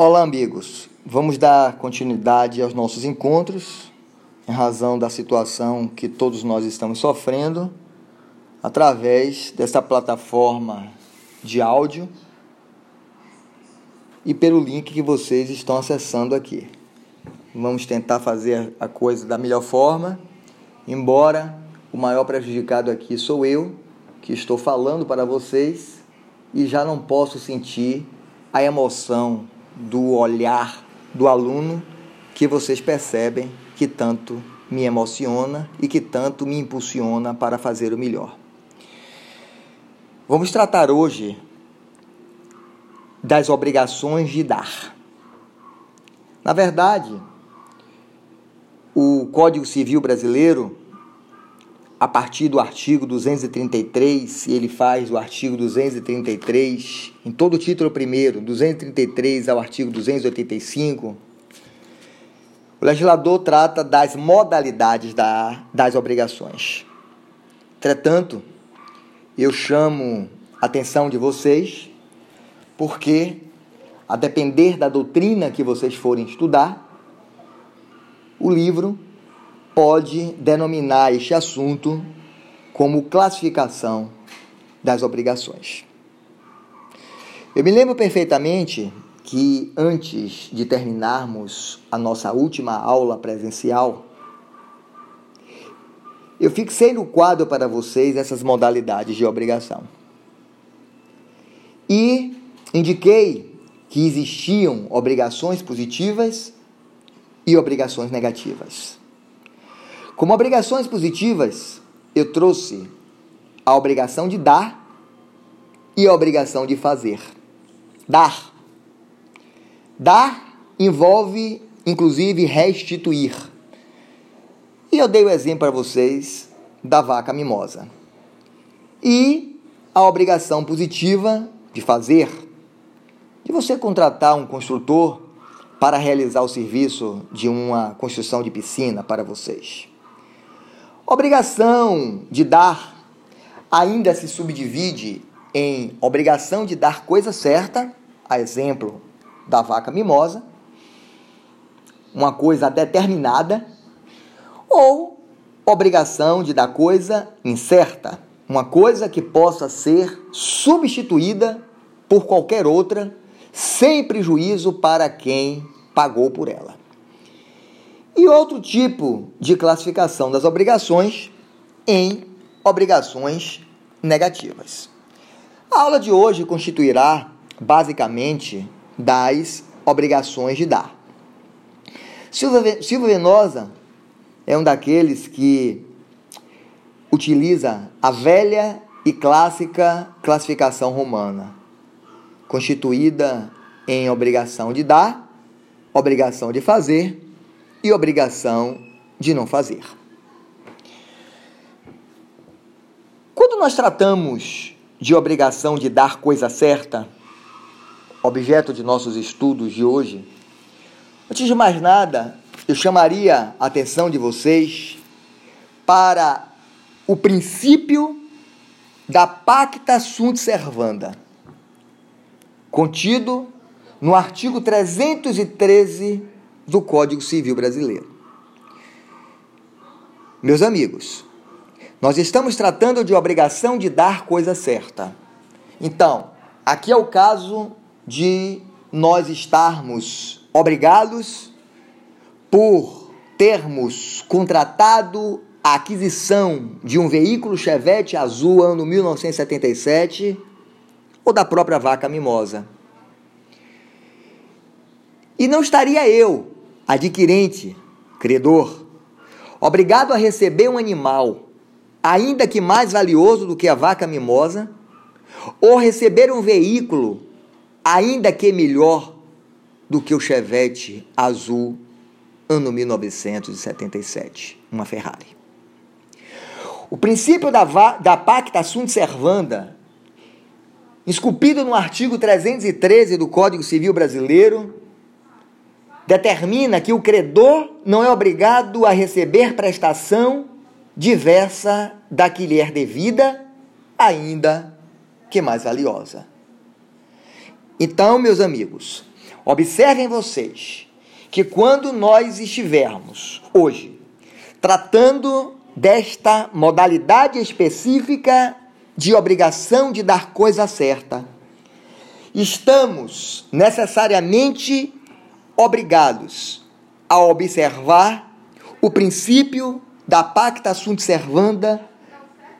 Olá, amigos. Vamos dar continuidade aos nossos encontros, em razão da situação que todos nós estamos sofrendo, através dessa plataforma de áudio e pelo link que vocês estão acessando aqui. Vamos tentar fazer a coisa da melhor forma, embora o maior prejudicado aqui sou eu, que estou falando para vocês e já não posso sentir a emoção do olhar do aluno que vocês percebem que tanto me emociona e que tanto me impulsiona para fazer o melhor. Vamos tratar hoje das obrigações de dar. Na verdade, o Código Civil Brasileiro a partir do artigo 233, e ele faz o artigo 233, em todo o título primeiro, 233 ao artigo 285, o legislador trata das modalidades da, das obrigações. Entretanto, eu chamo a atenção de vocês, porque, a depender da doutrina que vocês forem estudar, o livro pode denominar este assunto como classificação das obrigações. Eu me lembro perfeitamente que antes de terminarmos a nossa última aula presencial, eu fixei no quadro para vocês essas modalidades de obrigação. E indiquei que existiam obrigações positivas e obrigações negativas. Como obrigações positivas, eu trouxe a obrigação de dar e a obrigação de fazer. Dar. Dar envolve, inclusive, restituir. E eu dei o exemplo para vocês da vaca mimosa. E a obrigação positiva de fazer, de você contratar um construtor para realizar o serviço de uma construção de piscina para vocês. Obrigação de dar ainda se subdivide em obrigação de dar coisa certa, a exemplo da vaca mimosa, uma coisa determinada, ou obrigação de dar coisa incerta, uma coisa que possa ser substituída por qualquer outra, sem prejuízo para quem pagou por ela. E outro tipo de classificação das obrigações em obrigações negativas. A aula de hoje constituirá basicamente das obrigações de dar. Silva Venosa é um daqueles que utiliza a velha e clássica classificação romana, constituída em obrigação de dar, obrigação de fazer e obrigação de não fazer. Quando nós tratamos de obrigação de dar coisa certa, objeto de nossos estudos de hoje, antes de mais nada, eu chamaria a atenção de vocês para o princípio da pacta sunt servanda, contido no artigo 313 do Código Civil Brasileiro. Meus amigos, nós estamos tratando de obrigação de dar coisa certa. Então, aqui é o caso de nós estarmos obrigados por termos contratado a aquisição de um veículo Chevette azul ano 1977 ou da própria vaca mimosa. E não estaria eu adquirente, credor, obrigado a receber um animal, ainda que mais valioso do que a vaca mimosa, ou receber um veículo, ainda que melhor do que o Chevette azul ano 1977, uma Ferrari. O princípio da, da pacta sunt servanda, esculpido no artigo 313 do Código Civil Brasileiro, determina que o credor não é obrigado a receber prestação diversa da que lhe é devida, ainda que mais valiosa. Então, meus amigos, Observem vocês que quando nós estivermos hoje tratando desta modalidade específica de obrigação de dar coisa certa, estamos necessariamente obrigados a observar o princípio da pacta sunt servanda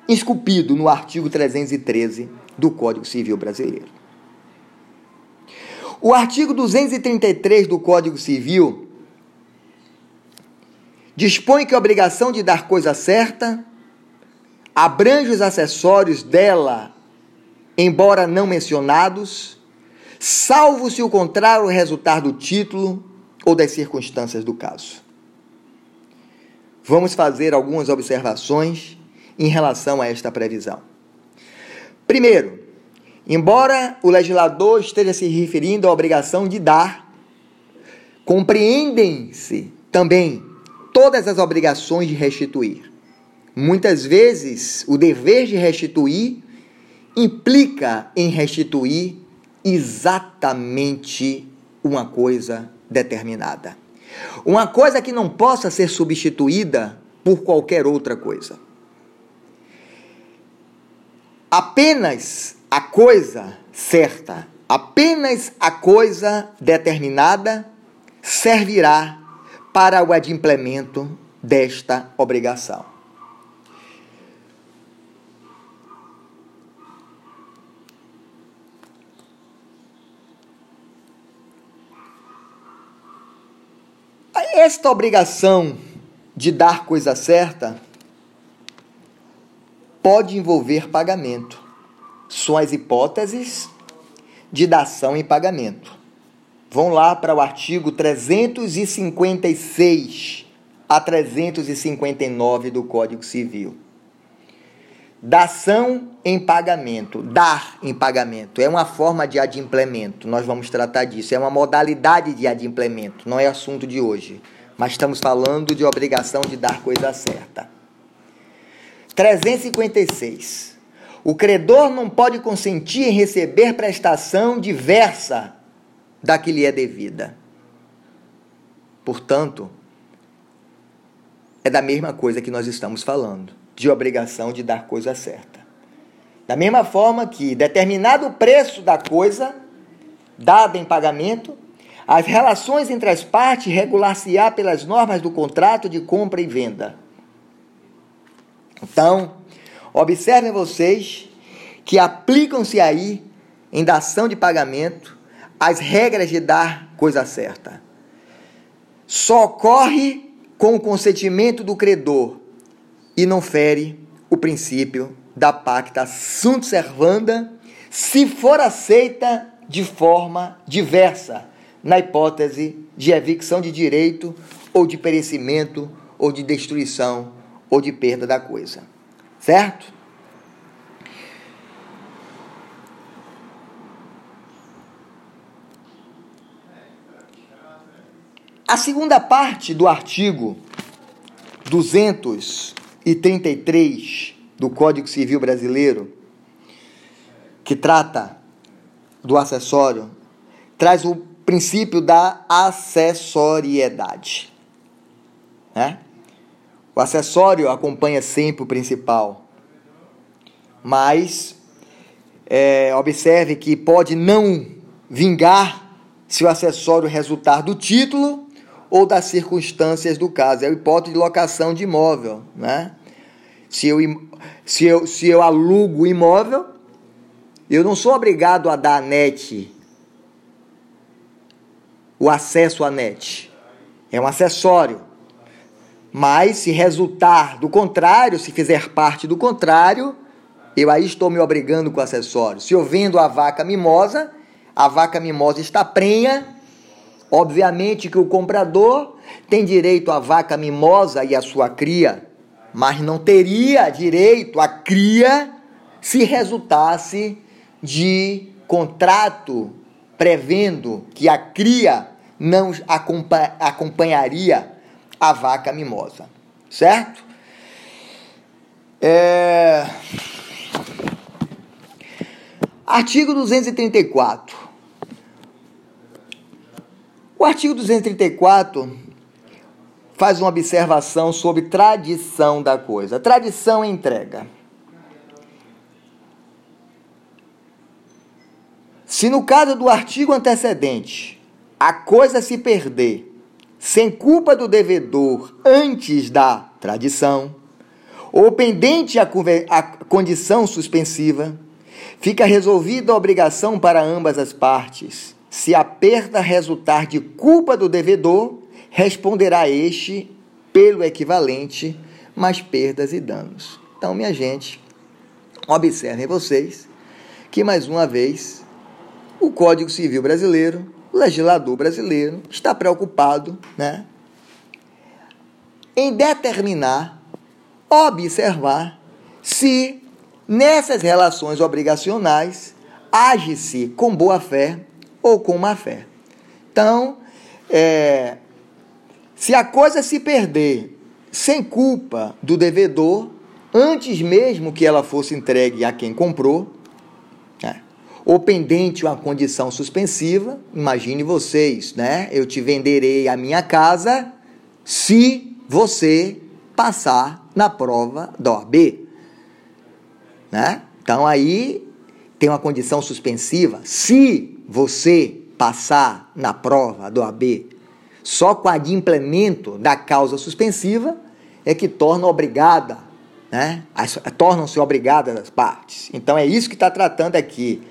esculpido no artigo 313 do Código Civil Brasileiro. O artigo 233 do Código Civil dispõe que a obrigação de dar coisa certa abrange os acessórios dela, embora não mencionados, salvo se o contrário resultar do título ou das circunstâncias do caso. Vamos fazer algumas observações em relação a esta previsão. Primeiro, embora o legislador esteja se referindo à obrigação de dar, compreendem-se também todas as obrigações de restituir. Muitas vezes, o dever de restituir implica em restituir exatamente uma coisa determinada. Uma coisa que não possa ser substituída por qualquer outra coisa. Apenas a coisa certa, apenas a coisa determinada servirá para o adimplemento desta obrigação. Esta obrigação de dar coisa certa pode envolver pagamento. São as hipóteses de dação e pagamento. Vão lá para o artigo 356 a 359 do Código Civil. Dação em pagamento, dar em pagamento, é uma forma de adimplemento, nós vamos tratar disso, é uma modalidade de adimplemento, não é assunto de hoje, mas estamos falando de obrigação de dar coisa certa. 356. O credor não pode consentir em receber prestação diversa da que lhe é devida. Portanto, é da mesma coisa que nós estamos falando, de obrigação de dar coisa certa. Da mesma forma que determinado preço da coisa dada em pagamento, as relações entre as partes regular-se-á pelas normas do contrato de compra e venda. Então, observem vocês que aplicam-se aí em dação de pagamento as regras de dar coisa certa. Só ocorre com o consentimento do credor e não fere o princípio da pacta sunt servanda se for aceita de forma diversa, na hipótese de evicção de direito ou de perecimento ou de destruição ou de perda da coisa. Certo? A segunda parte do artigo 233 do Código Civil Brasileiro, que trata do acessório, traz o princípio da acessoriedade. Né? O acessório acompanha sempre o principal, mas é, observe que pode não vingar se o acessório resultar do título ou das circunstâncias do caso. É a hipótese de locação de imóvel. Né? Se, eu, se, eu, se eu alugo o imóvel, eu não sou obrigado a dar a net, o acesso à net. É um acessório. Mas se resultar do contrário, se fizer parte do contrário, eu aí estou me obrigando com o acessório. Se eu vendo a vaca mimosa, a vaca mimosa está prenha Obviamente que o comprador tem direito à vaca mimosa e à sua cria, mas não teria direito à cria se resultasse de contrato prevendo que a cria não acompanharia a vaca mimosa, certo? É... Artigo 234. O artigo 234 faz uma observação sobre tradição da coisa. Tradição entrega. Se no caso do artigo antecedente a coisa se perder sem culpa do devedor antes da tradição, ou pendente a, a condição suspensiva, fica resolvida a obrigação para ambas as partes. Se a perda resultar de culpa do devedor, responderá este pelo equivalente, mais perdas e danos. Então, minha gente, observem vocês que mais uma vez o Código Civil Brasileiro, o legislador brasileiro, está preocupado né, em determinar, observar se nessas relações obrigacionais age-se com boa fé ou com má fé. Então, é, se a coisa se perder sem culpa do devedor, antes mesmo que ela fosse entregue a quem comprou, né? ou pendente uma condição suspensiva, imagine vocês, né? Eu te venderei a minha casa se você passar na prova da OAB. Né? Então aí tem uma condição suspensiva. Se você passar na prova do OAB só com a implemento da causa suspensiva é que torna obrigada, né? Tornam-se obrigadas as partes. Então é isso que está tratando aqui.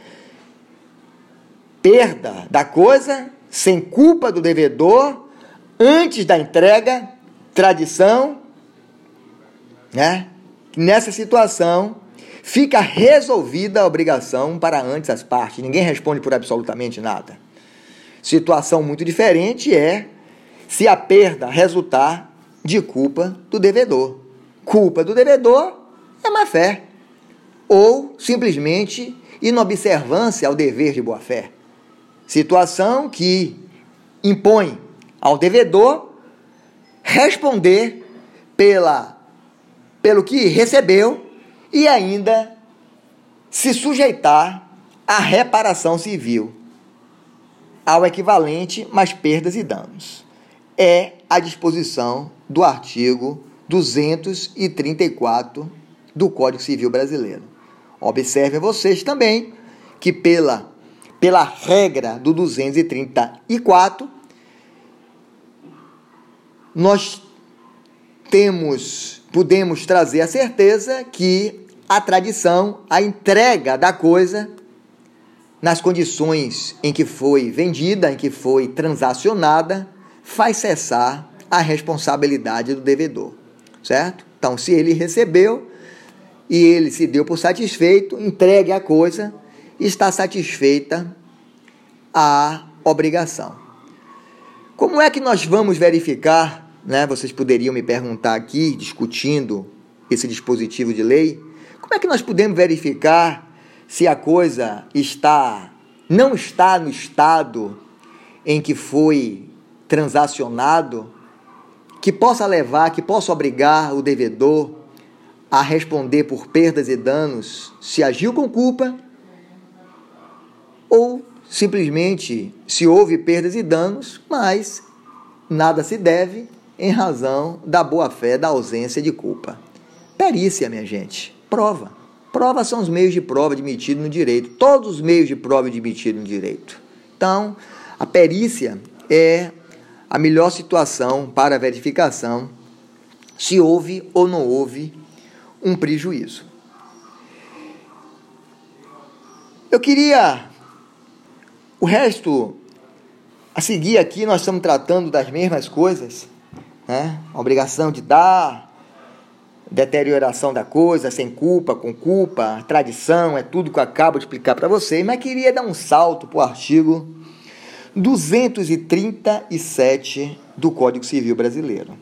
Perda da coisa sem culpa do devedor antes da entrega, tradição, né? Nessa situação fica resolvida a obrigação para antes as partes. Ninguém responde por absolutamente nada. Situação muito diferente é se a perda resultar de culpa do devedor. Culpa do devedor é má fé ou simplesmente inobservância ao dever de boa fé. Situação que impõe ao devedor responder pela pelo que recebeu e ainda se sujeitar à reparação civil, ao equivalente mais perdas e danos é a disposição do artigo 234 do Código Civil Brasileiro. Observem vocês também que pela, pela regra do 234 nós temos podemos trazer a certeza que a tradição, a entrega da coisa nas condições em que foi vendida, em que foi transacionada, faz cessar a responsabilidade do devedor, certo? Então, se ele recebeu e ele se deu por satisfeito, entregue a coisa, está satisfeita a obrigação. Como é que nós vamos verificar, né? Vocês poderiam me perguntar aqui, discutindo esse dispositivo de lei, como é que nós podemos verificar se a coisa está não está no estado em que foi transacionado que possa levar, que possa obrigar o devedor a responder por perdas e danos se agiu com culpa ou simplesmente se houve perdas e danos, mas nada se deve em razão da boa-fé da ausência de culpa. Perícia, minha gente, prova. Prova são os meios de prova admitidos no direito, todos os meios de prova admitidos no direito. Então, a perícia é a melhor situação para verificação se houve ou não houve um prejuízo. Eu queria. O resto, a seguir aqui, nós estamos tratando das mesmas coisas, né? A obrigação de dar, deterioração da coisa, sem culpa, com culpa, tradição, é tudo que eu acabo de explicar para vocês, mas queria dar um salto para o artigo 237 do Código Civil Brasileiro.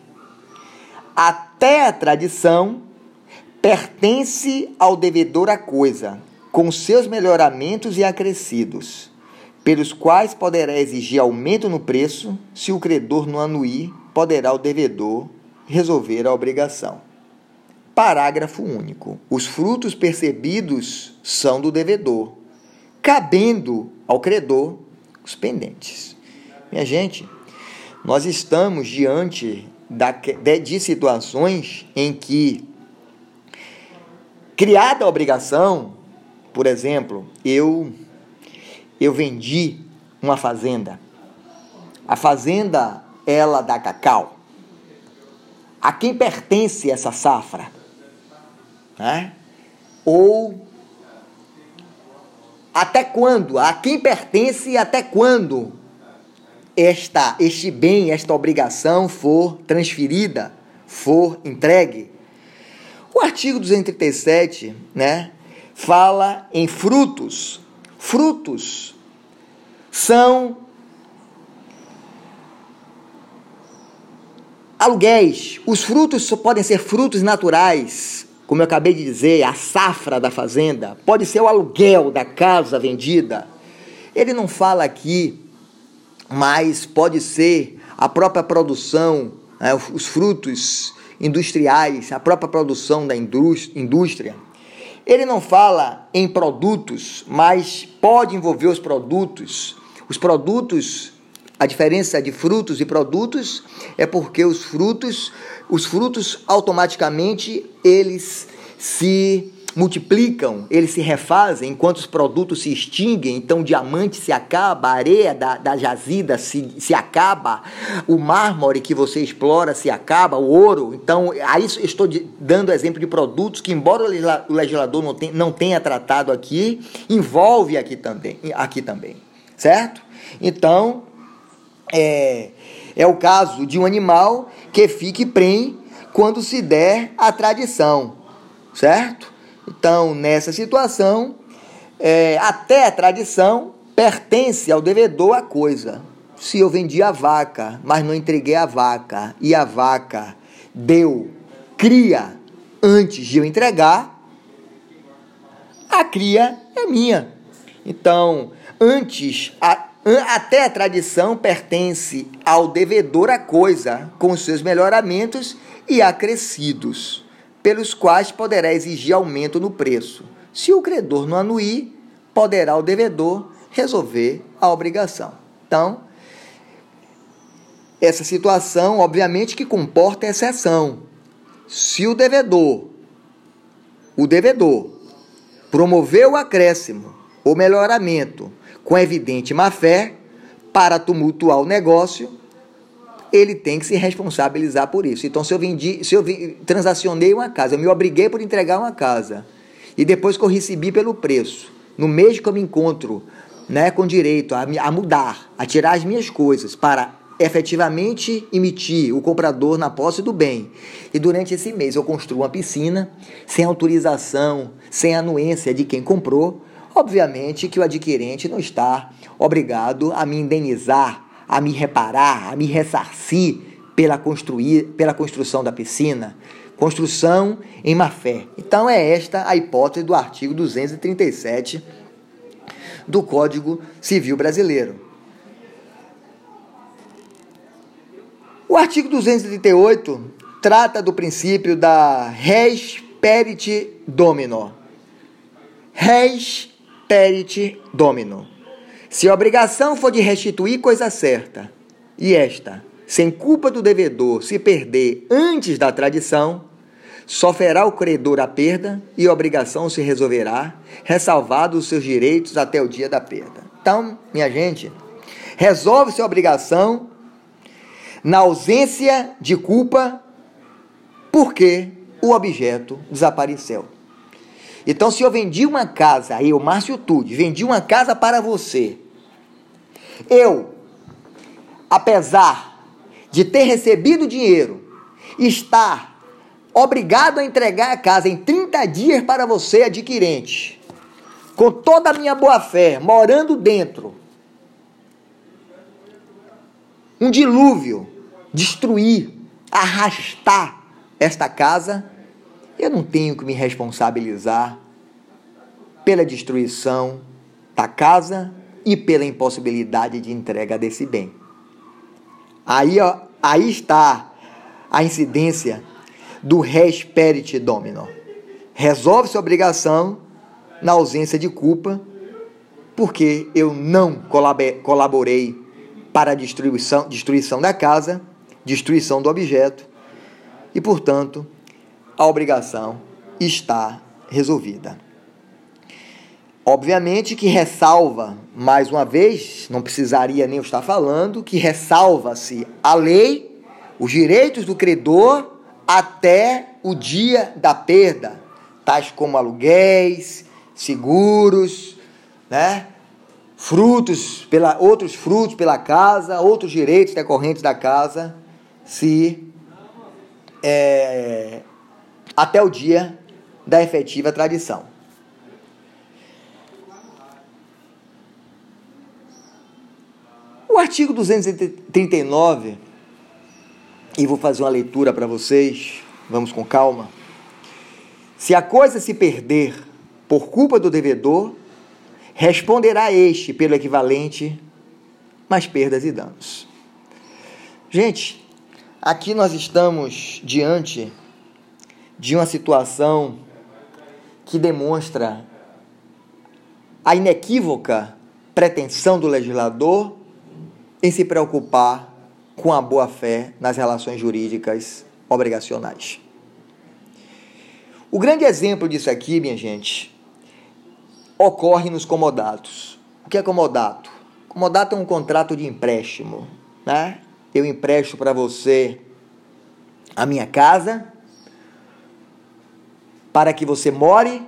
Até a tradição pertence ao devedor a coisa, com seus melhoramentos e acrescidos, pelos quais poderá exigir aumento no preço, se o credor não anuir, poderá o devedor resolver a obrigação. Parágrafo único. Os frutos percebidos são do devedor, cabendo ao credor os pendentes. Minha gente, nós estamos diante da, de, de situações em que, criada a obrigação, por exemplo, eu, eu vendi uma fazenda. A fazenda, ela dá cacau. A quem pertence essa safra? Né? Ou até quando? A quem pertence e até quando esta, este bem, esta obrigação for transferida, for entregue? O artigo 237, né, fala em frutos. Frutos são aluguéis. Os frutos podem ser frutos naturais, como eu acabei de dizer, a safra da fazenda, pode ser o aluguel da casa vendida. Ele não fala aqui, mas pode ser a própria produção, né, os frutos industriais, a própria produção da indústria. Ele não fala em produtos, mas pode envolver os produtos. Os produtos a diferença de frutos e produtos é porque os frutos, os frutos automaticamente eles se multiplicam, eles se refazem, enquanto os produtos se extinguem, então o diamante se acaba, a areia da, da jazida se, se acaba, o mármore que você explora se acaba, o ouro. Então, aí estou dando exemplo de produtos que, embora o legislador não, tenha, não tenha tratado aqui, envolve aqui também, aqui também, certo? Então, é, é o caso de um animal que fique prenhe quando se der a tradição, certo? Então, nessa situação, é, até a tradição pertence ao devedor a coisa. Se eu vendi a vaca, mas não entreguei a vaca, e a vaca deu cria antes de eu entregar, a cria é minha. Então, antes, a, até a tradição pertence ao devedor a coisa, com seus melhoramentos e acrescidos, pelos quais poderá exigir aumento no preço. Se o credor não anuir, poderá o devedor resolver a obrigação. Então, essa situação, obviamente, que comporta exceção. Se o devedor, o devedor, promoveu o acréscimo ou melhoramento com evidente má fé para tumultuar o negócio, ele tem que se responsabilizar por isso. Então, se eu vendi, se eu transacionei uma casa, eu me obriguei por entregar uma casa, e depois que eu recebi pelo preço, no mês que eu me encontro né, com direito a, a mudar, a tirar as minhas coisas para efetivamente emitir o comprador na posse do bem. E durante esse mês eu construo uma piscina sem autorização, sem anuência de quem comprou, Obviamente que o adquirente não está obrigado a me indenizar, a me reparar, a me ressarcir pela, construir, pela construção da piscina. Construção em má fé. Então é esta a hipótese do artigo 237 do Código Civil Brasileiro. O artigo 238 trata do princípio da res perit domino. Res perit domino. Se a obrigação for de restituir coisa certa, e esta, sem culpa do devedor, se perder antes da tradição, sofrerá o credor a perda e a obrigação se resolverá, ressalvados os seus direitos até o dia da perda. Então, minha gente, resolve-se a obrigação na ausência de culpa porque o objeto desapareceu. Então, se eu vendi uma casa, eu, Márcio Tude, vendi uma casa para você, eu, apesar de ter recebido dinheiro, estar obrigado a entregar a casa em 30 dias para você, adquirente, com toda a minha boa-fé, morando dentro, um dilúvio, destruir, arrastar esta casa, eu não tenho que me responsabilizar pela destruição da casa e pela impossibilidade de entrega desse bem. Aí, ó, aí está a incidência do res perit domino. Resolve-se a obrigação na ausência de culpa, porque eu não colaborei para a destruição, destruição da casa, destruição do objeto, e, portanto, a obrigação está resolvida. Obviamente que ressalva, mais uma vez, não precisaria nem eu estar falando, que ressalva-se a lei, os direitos do credor até o dia da perda, tais como aluguéis, seguros, né? frutos pela outros frutos pela casa, outros direitos decorrentes da casa, se é, até o dia da efetiva tradição. O artigo 239, e vou fazer uma leitura para vocês, vamos com calma. Se a coisa se perder por culpa do devedor, responderá este pelo equivalente mais perdas e danos. Gente, aqui nós estamos diante de uma situação que demonstra a inequívoca pretensão do legislador em se preocupar com a boa-fé nas relações jurídicas obrigacionais. O grande exemplo disso aqui, minha gente, ocorre nos comodatos. O que é comodato? Comodato é um contrato de empréstimo, né? Eu empresto para você a minha casa para que você more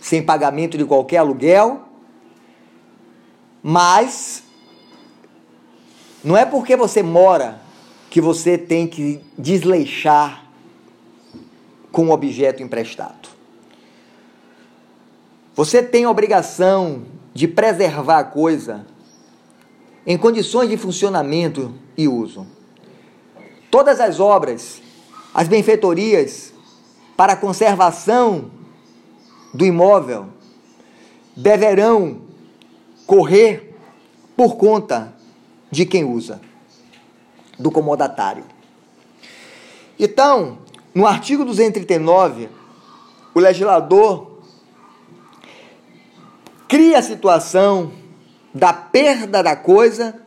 sem pagamento de qualquer aluguel, mas não é porque você mora que você tem que desleixar com o objeto emprestado. Você tem a obrigação de preservar a coisa em condições de funcionamento e uso. Todas as obras, as benfeitorias para a conservação do imóvel deverão correr por conta de quem usa, do comodatário. Então, no artigo 239, o legislador cria a situação da perda da coisa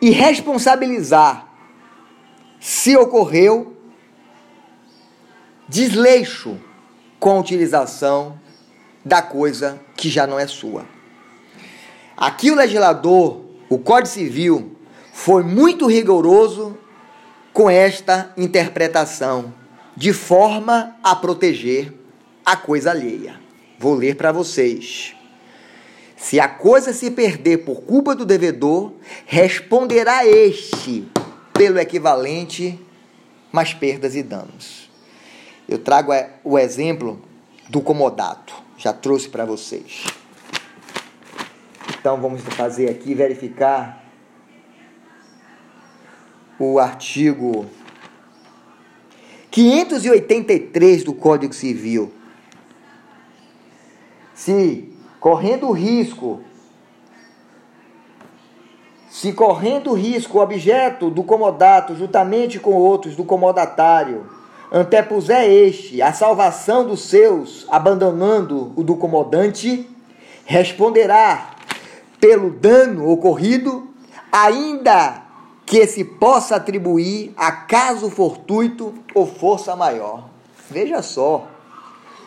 e responsabilizar se ocorreu desleixo com a utilização da coisa que já não é sua. Aqui o legislador, o Código Civil, foi muito rigoroso com esta interpretação, de forma a proteger a coisa alheia. Vou ler para vocês. Se a coisa se perder por culpa do devedor, responderá este pelo equivalente mais perdas e danos. Eu trago é, o exemplo do comodato, já trouxe para vocês. Então vamos fazer aqui verificar o artigo 583 do Código Civil. Se correndo risco se correndo risco o objeto do comodato, juntamente com outros do comodatário, antepuser este a salvação dos seus, abandonando o do comodante, responderá pelo dano ocorrido, ainda que se possa atribuir a caso fortuito ou força maior. Veja só,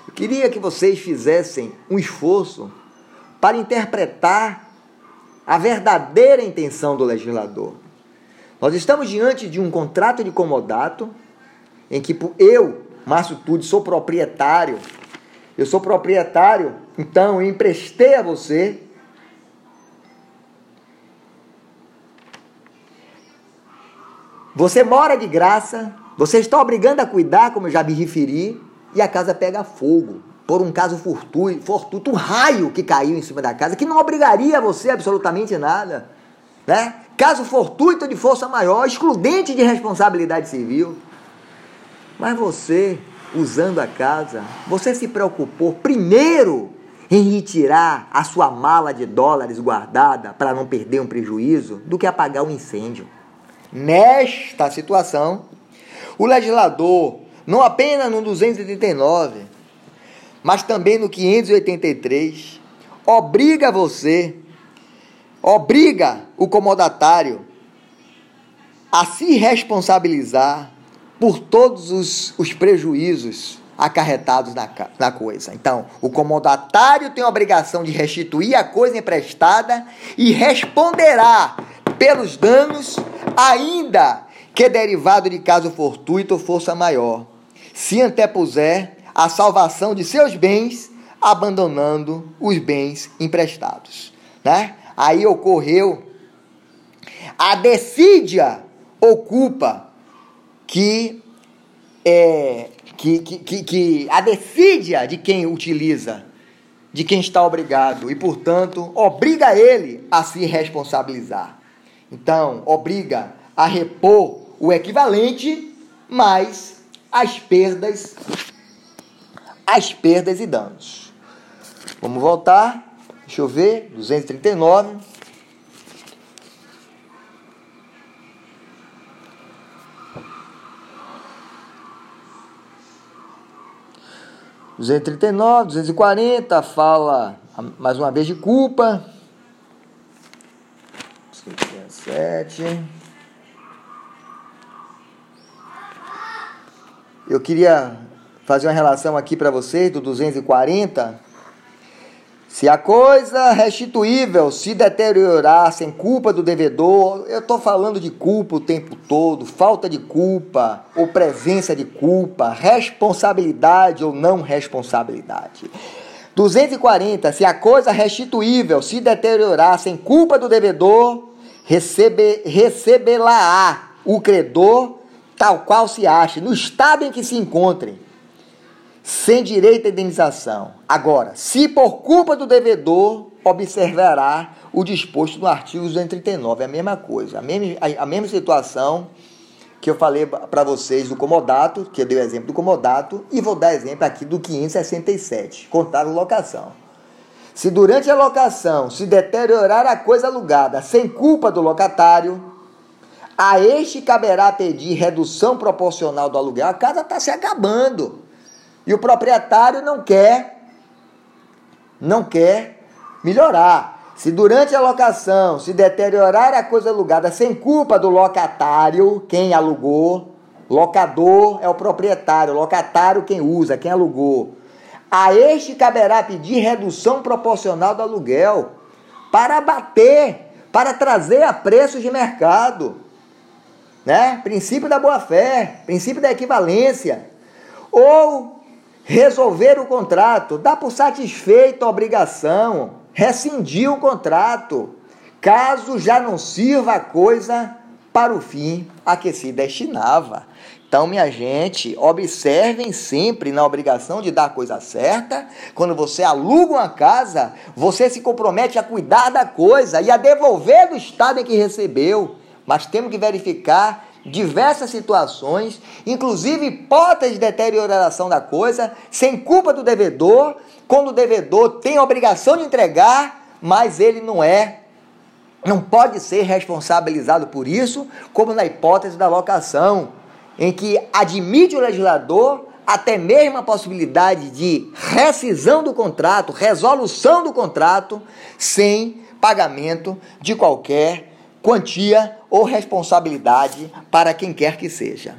eu queria que vocês fizessem um esforço para interpretar a verdadeira intenção do legislador. Nós estamos diante de um contrato de comodato em que eu, Márcio Tude, sou proprietário. Eu sou proprietário, então eu emprestei a você Você mora de graça, você está obrigando a cuidar, como eu já me referi, e a casa pega fogo. Por um caso fortuito, fortuito, um raio que caiu em cima da casa, que não obrigaria você absolutamente nada. Né? Caso fortuito de força maior, excludente de responsabilidade civil. Mas você, usando a casa, você se preocupou primeiro em retirar a sua mala de dólares guardada para não perder um prejuízo do que apagar um incêndio. Nesta situação, o legislador, não apenas no 239, mas também no 583, obriga você obriga o comodatário a se responsabilizar por todos os, os prejuízos acarretados na, na coisa. Então, o comodatário tem a obrigação de restituir a coisa emprestada e responderá pelos danos, ainda que derivado de caso fortuito ou força maior, se antepuser a salvação de seus bens, abandonando os bens emprestados. Né? Aí ocorreu a decídia ocupa que é, que, que, que, que a decídia de quem utiliza, de quem está obrigado, e, portanto, obriga ele a se responsabilizar. Então, obriga a repor o equivalente mais as perdas, as perdas e danos. Vamos voltar. Deixa eu ver, 239. 239, 240 fala mais uma vez de culpa. 57. Eu queria fazer uma relação aqui para vocês do 240 se a coisa restituível se deteriorar sem culpa do devedor, eu estou falando de culpa o tempo todo, falta de culpa ou presença de culpa, responsabilidade ou não responsabilidade. 240. Se a coisa restituível se deteriorar sem culpa do devedor, recebe, recebê-la-á o credor, tal qual se ache, no estado em que se encontre sem direito à indenização. Agora, se por culpa do devedor, observará o disposto no artigo 239. É a mesma coisa, a mesma, a, mesma situação que eu falei para vocês do comodato, que eu dei o exemplo do comodato, e vou dar exemplo aqui do 567, contar locação. Se durante a locação se deteriorar a coisa alugada sem culpa do locatário, a este caberá pedir redução proporcional do aluguel. A casa está se acabando. E o proprietário não quer, não quer melhorar. Se durante a locação se deteriorar a coisa alugada sem culpa do locatário, quem alugou, locador é o proprietário, locatário quem usa, quem alugou. A este caberá pedir redução proporcional do aluguel para abater, para trazer a preços de mercado. Né? Princípio da boa-fé, princípio da equivalência. Ou resolver o contrato, dá por satisfeita a obrigação, rescindir o contrato, caso já não sirva a coisa para o fim a que se destinava. Então, minha gente, observem sempre na obrigação de dar a coisa certa. Quando você aluga uma casa, você se compromete a cuidar da coisa e a devolver do estado em que recebeu. Mas temos que verificar diversas situações, inclusive hipóteses de deterioração da coisa, sem culpa do devedor, quando o devedor tem a obrigação de entregar, mas ele não é, não pode ser responsabilizado por isso, como na hipótese da locação, em que admite o legislador até mesmo a possibilidade de rescisão do contrato, resolução do contrato, sem pagamento de qualquer quantia ou responsabilidade para quem quer que seja.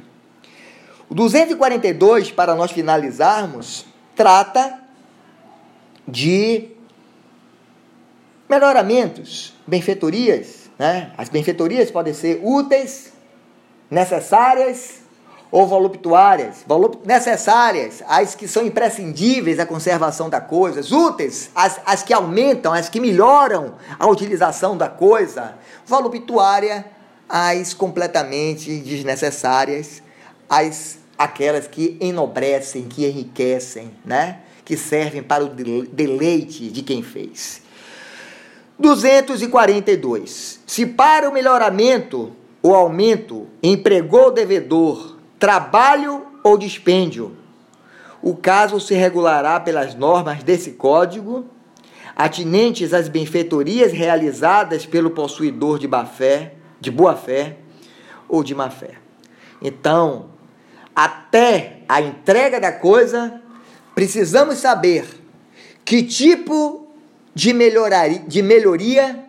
O 242, para nós finalizarmos, trata de melhoramentos, benfeitorias. Né? As benfeitorias podem ser úteis, necessárias ou voluptuárias. Volup necessárias, as que são imprescindíveis à conservação da coisa. Úteis, as, as que aumentam, as que melhoram a utilização da coisa. Voluptuária, as completamente desnecessárias, as aquelas que enobrecem, que enriquecem, né? que servem para o deleite de quem fez. 242. Se para o melhoramento ou aumento empregou o devedor trabalho ou dispêndio, o caso se regulará pelas normas desse código, atinentes às benfeitorias realizadas pelo possuidor de bafé, de boa fé ou de má fé. Então, até a entrega da coisa, precisamos saber que tipo de, melhoraria, de melhoria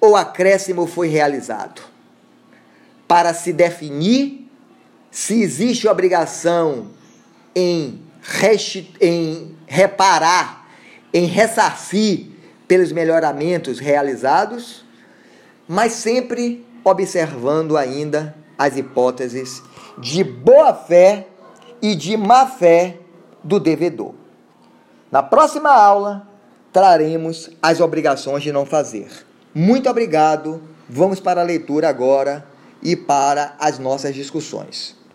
ou acréscimo foi realizado, para se definir se existe obrigação em, em reparar, em ressarcir pelos melhoramentos realizados, mas sempre observando ainda as hipóteses de boa fé e de má fé do devedor. Na próxima aula, traremos as obrigações de não fazer. Muito obrigado. Vamos para a leitura agora e para as nossas discussões.